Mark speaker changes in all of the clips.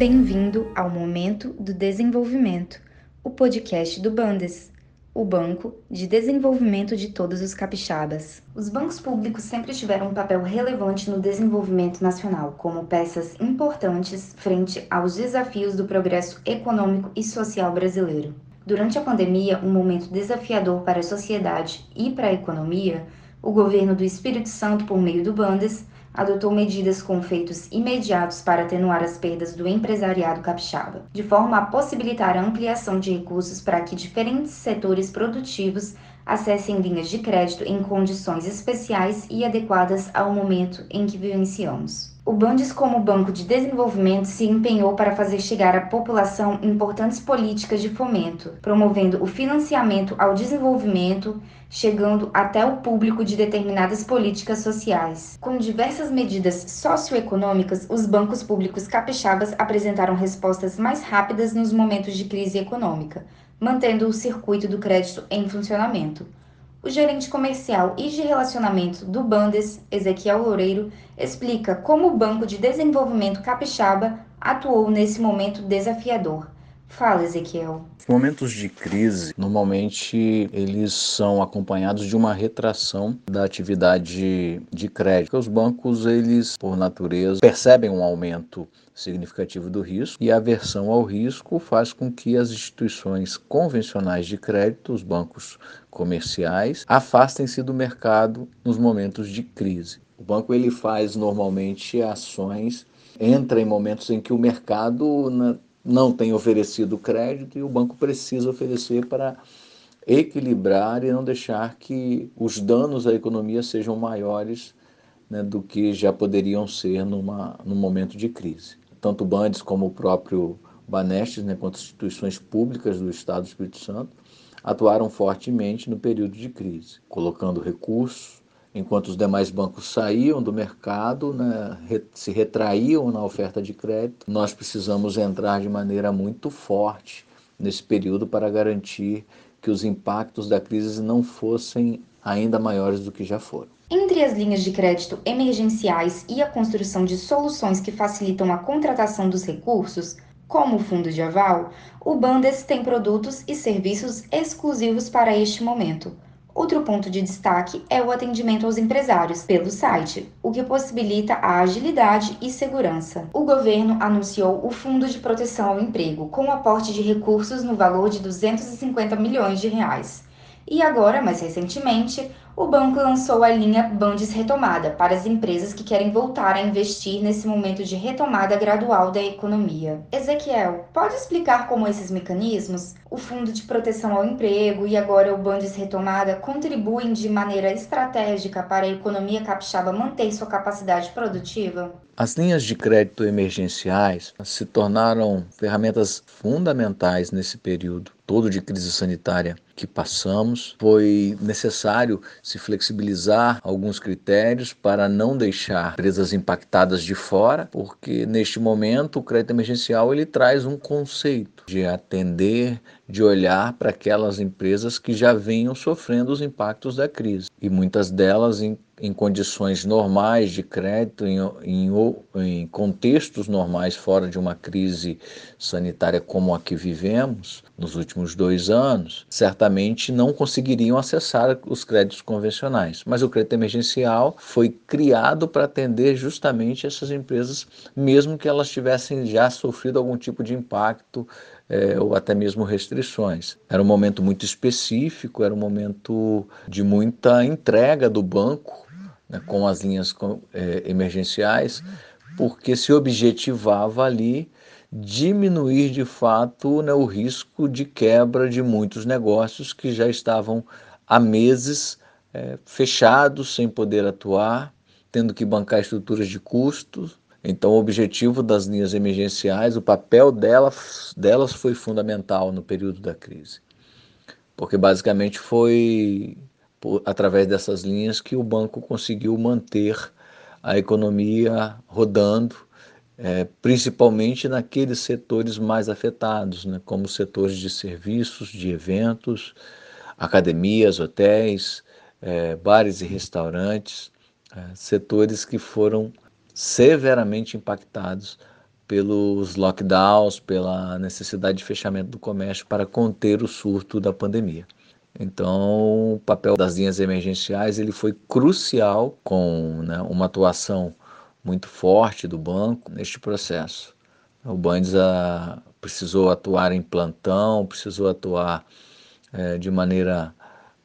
Speaker 1: Bem-vindo ao Momento do Desenvolvimento, o podcast do Bandes, o Banco de Desenvolvimento de Todos os Capixabas. Os bancos públicos sempre tiveram um papel relevante no desenvolvimento nacional, como peças importantes frente aos desafios do progresso econômico e social brasileiro. Durante a pandemia, um momento desafiador para a sociedade e para a economia, o governo do Espírito Santo, por meio do Bandes, adotou medidas com efeitos imediatos para atenuar as perdas do empresariado capixaba, de forma a possibilitar a ampliação de recursos para que diferentes setores produtivos acessem linhas de crédito em condições especiais e adequadas ao momento em que vivenciamos. O Bandes, como Banco de Desenvolvimento, se empenhou para fazer chegar à população importantes políticas de fomento, promovendo o financiamento ao desenvolvimento, chegando até o público de determinadas políticas sociais. Com diversas medidas socioeconômicas, os bancos públicos capixabas apresentaram respostas mais rápidas nos momentos de crise econômica, mantendo o circuito do crédito em funcionamento. O gerente comercial e de relacionamento do Bandes, Ezequiel Loureiro, explica como o Banco de Desenvolvimento Capixaba atuou nesse momento desafiador. Fala, Ezequiel.
Speaker 2: Momentos de crise, normalmente eles são acompanhados de uma retração da atividade de crédito. Os bancos, eles, por natureza, percebem um aumento significativo do risco e a aversão ao risco faz com que as instituições convencionais de crédito, os bancos comerciais, afastem-se do mercado nos momentos de crise. O banco ele faz normalmente ações entra em momentos em que o mercado não tem oferecido crédito e o banco precisa oferecer para equilibrar e não deixar que os danos à economia sejam maiores né, do que já poderiam ser numa, num momento de crise. Tanto o Bandes como o próprio Banestes, né, quanto instituições públicas do Estado do Espírito Santo, atuaram fortemente no período de crise, colocando recursos, enquanto os demais bancos saíam do mercado, né, se retraíam na oferta de crédito, nós precisamos entrar de maneira muito forte nesse período para garantir que os impactos da crise não fossem ainda maiores do que já foram.
Speaker 1: Entre as linhas de crédito emergenciais e a construção de soluções que facilitam a contratação dos recursos, como o fundo de aval, o Bandes tem produtos e serviços exclusivos para este momento. Outro ponto de destaque é o atendimento aos empresários pelo site, o que possibilita a agilidade e segurança. O governo anunciou o Fundo de Proteção ao Emprego, com aporte de recursos no valor de 250 milhões de reais. E agora, mais recentemente, o banco lançou a linha Bandes Retomada para as empresas que querem voltar a investir nesse momento de retomada gradual da economia. Ezequiel, pode explicar como esses mecanismos, o Fundo de Proteção ao Emprego e agora o Bandes Retomada, contribuem de maneira estratégica para a economia capixaba manter sua capacidade produtiva?
Speaker 2: As linhas de crédito emergenciais se tornaram ferramentas fundamentais nesse período todo de crise sanitária que passamos. Foi necessário se flexibilizar alguns critérios para não deixar empresas impactadas de fora, porque neste momento o crédito emergencial ele traz um conceito de atender, de olhar para aquelas empresas que já vinham sofrendo os impactos da crise e muitas delas em em condições normais de crédito, em, em, em, contextos normais, fora de uma crise sanitária como a que vivemos nos últimos dois anos, certamente não conseguiriam acessar os créditos convencionais. Mas o crédito emergencial foi criado para atender justamente essas empresas, mesmo que elas tivessem já sofrido algum tipo de impacto é, ou até mesmo restrições. Era um momento muito específico, era um momento de muita entrega do banco né, com as linhas é, emergenciais, porque se objetivava ali diminuir de fato né, o risco de quebra de muitos negócios que já estavam há meses é, fechados, sem poder atuar, tendo que bancar estruturas de custos. Então, o objetivo das linhas emergenciais, o papel delas, delas foi fundamental no período da crise, porque basicamente foi por, através dessas linhas que o banco conseguiu manter a economia rodando, é, principalmente naqueles setores mais afetados, né, como setores de serviços, de eventos, academias, hotéis, é, bares e restaurantes, é, setores que foram severamente impactados pelos lockdowns, pela necessidade de fechamento do comércio para conter o surto da pandemia. Então, o papel das linhas emergenciais ele foi crucial com né, uma atuação muito forte do banco neste processo. O Bandes precisou atuar em plantão, precisou atuar é, de maneira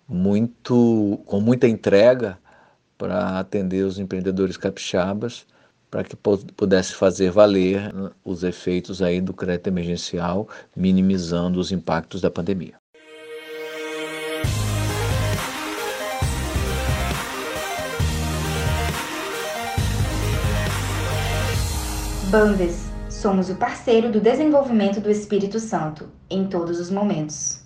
Speaker 2: muito com muita entrega para atender os empreendedores capixabas para que pudesse fazer valer os efeitos aí do crédito emergencial, minimizando os impactos da pandemia.
Speaker 1: Bandes, somos o parceiro do desenvolvimento do Espírito Santo em todos os momentos.